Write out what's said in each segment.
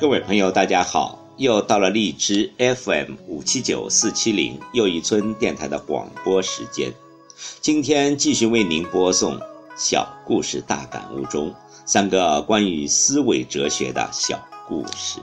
各位朋友，大家好！又到了荔枝 FM 五七九四七零又一村电台的广播时间。今天继续为您播送《小故事大感悟》中三个关于思维哲学的小故事。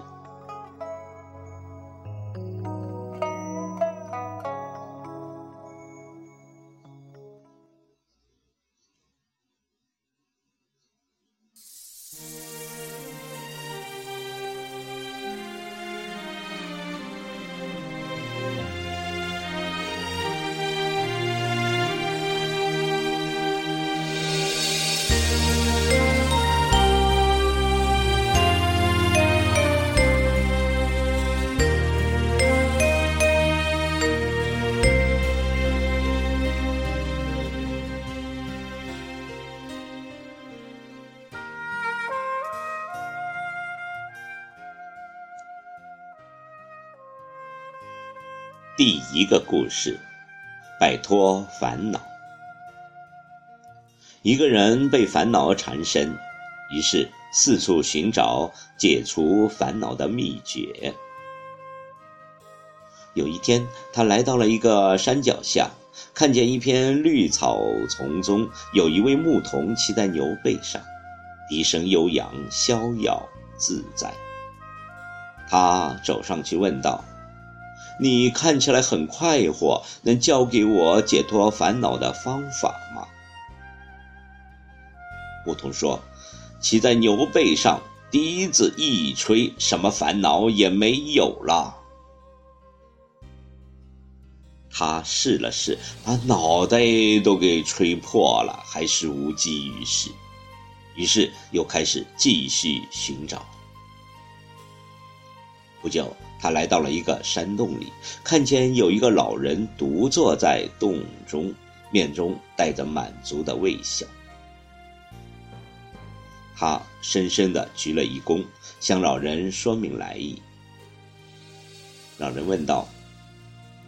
第一个故事，摆脱烦恼。一个人被烦恼缠身，于是四处寻找解除烦恼的秘诀。有一天，他来到了一个山脚下，看见一片绿草丛中有一位牧童骑在牛背上，笛声悠扬，逍遥自在。他走上去问道。你看起来很快活，能教给我解脱烦恼的方法吗？牧童说：“骑在牛背上，笛子一吹，什么烦恼也没有了。”他试了试，把脑袋都给吹破了，还是无济于事。于是又开始继续寻找。不久。他来到了一个山洞里，看见有一个老人独坐在洞中，面中带着满足的微笑。他深深的鞠了一躬，向老人说明来意。老人问道：“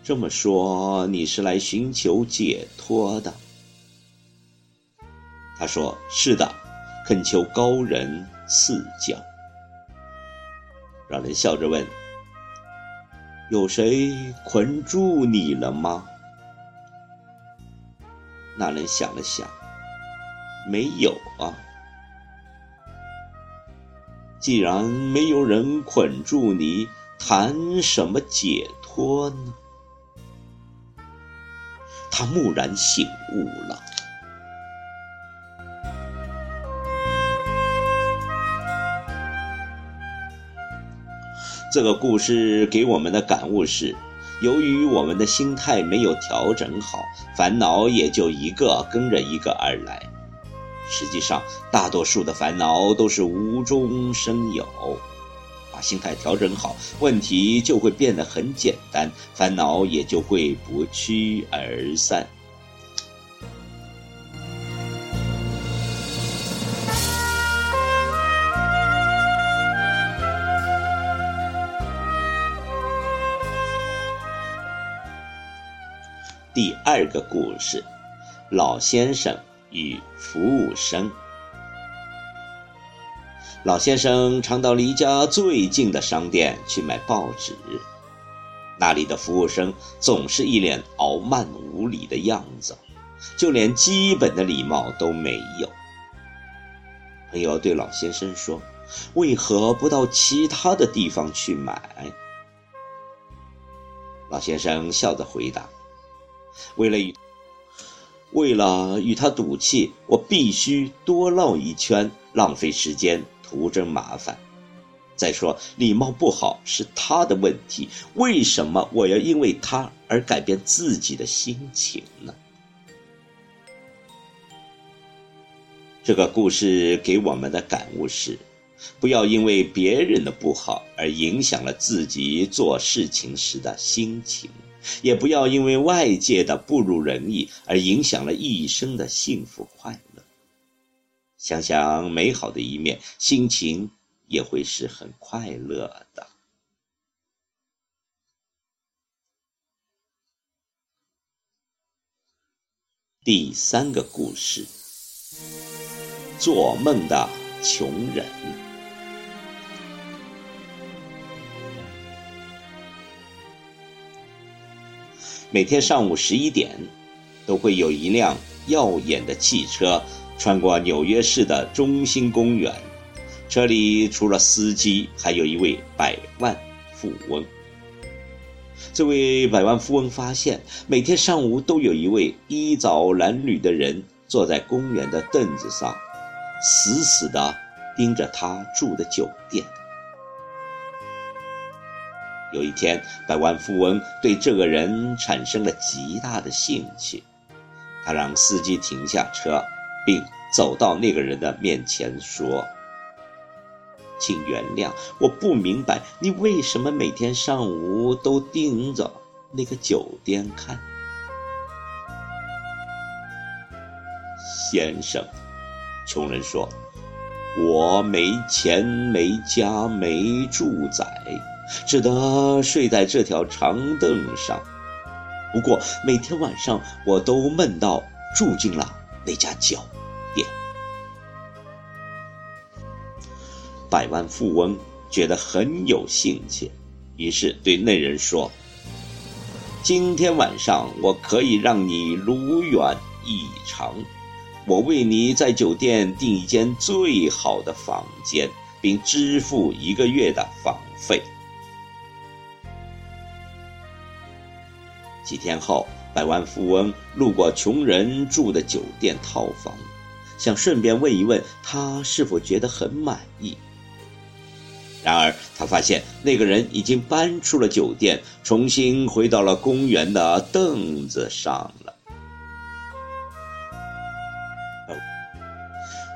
这么说，你是来寻求解脱的？”他说：“是的，恳求高人赐教。”老人笑着问。有谁捆住你了吗？那人想了想，没有啊。既然没有人捆住你，谈什么解脱呢？他蓦然醒悟了。这个故事给我们的感悟是：由于我们的心态没有调整好，烦恼也就一个跟着一个而来。实际上，大多数的烦恼都是无中生有。把心态调整好，问题就会变得很简单，烦恼也就会不屈而散。第二个故事：老先生与服务生。老先生常到离家最近的商店去买报纸，那里的服务生总是一脸傲慢无礼的样子，就连基本的礼貌都没有。朋友对老先生说：“为何不到其他的地方去买？”老先生笑着回答。为了与为了与他赌气，我必须多绕一圈，浪费时间，徒增麻烦。再说，礼貌不好是他的问题，为什么我要因为他而改变自己的心情呢？这个故事给我们的感悟是：不要因为别人的不好而影响了自己做事情时的心情。也不要因为外界的不如人意而影响了一生的幸福快乐。想想美好的一面，心情也会是很快乐的。第三个故事：做梦的穷人。每天上午十一点，都会有一辆耀眼的汽车穿过纽约市的中心公园。车里除了司机，还有一位百万富翁。这位百万富翁发现，每天上午都有一位衣着褴褛的人坐在公园的凳子上，死死地盯着他住的酒店。有一天，百万富翁对这个人产生了极大的兴趣，他让司机停下车，并走到那个人的面前说。请原谅，我不明白你为什么每天上午都盯着那个酒店看。先生，穷人说：“我没钱、没家、没住宅，只得睡在这条长凳上。不过每天晚上，我都梦到住进了那家酒店。”百万富翁觉得很有兴趣，于是对那人说：“今天晚上我可以让你如愿以偿，我为你在酒店订一间最好的房间，并支付一个月的房费。”几天后，百万富翁路过穷人住的酒店套房，想顺便问一问他是否觉得很满意。然而，他发现那个人已经搬出了酒店，重新回到了公园的凳子上了。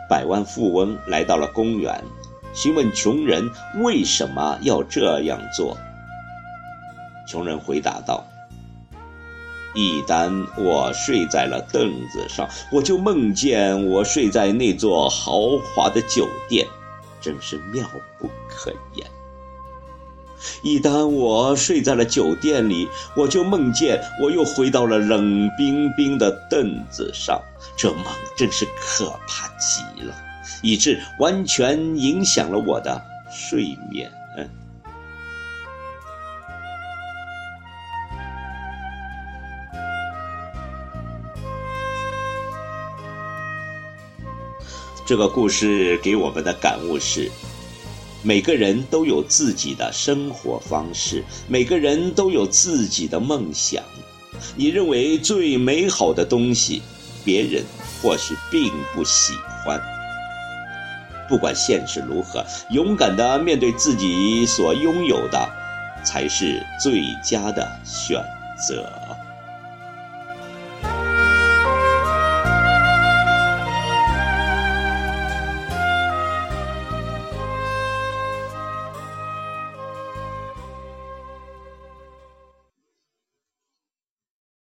百万富翁来到了公园，询问穷人为什么要这样做。穷人回答道：“一旦我睡在了凳子上，我就梦见我睡在那座豪华的酒店。”真是妙不可言。一旦我睡在了酒店里，我就梦见我又回到了冷冰冰的凳子上，这梦真是可怕极了，以致完全影响了我的睡眠。这个故事给我们的感悟是：每个人都有自己的生活方式，每个人都有自己的梦想。你认为最美好的东西，别人或许并不喜欢。不管现实如何，勇敢的面对自己所拥有的，才是最佳的选择。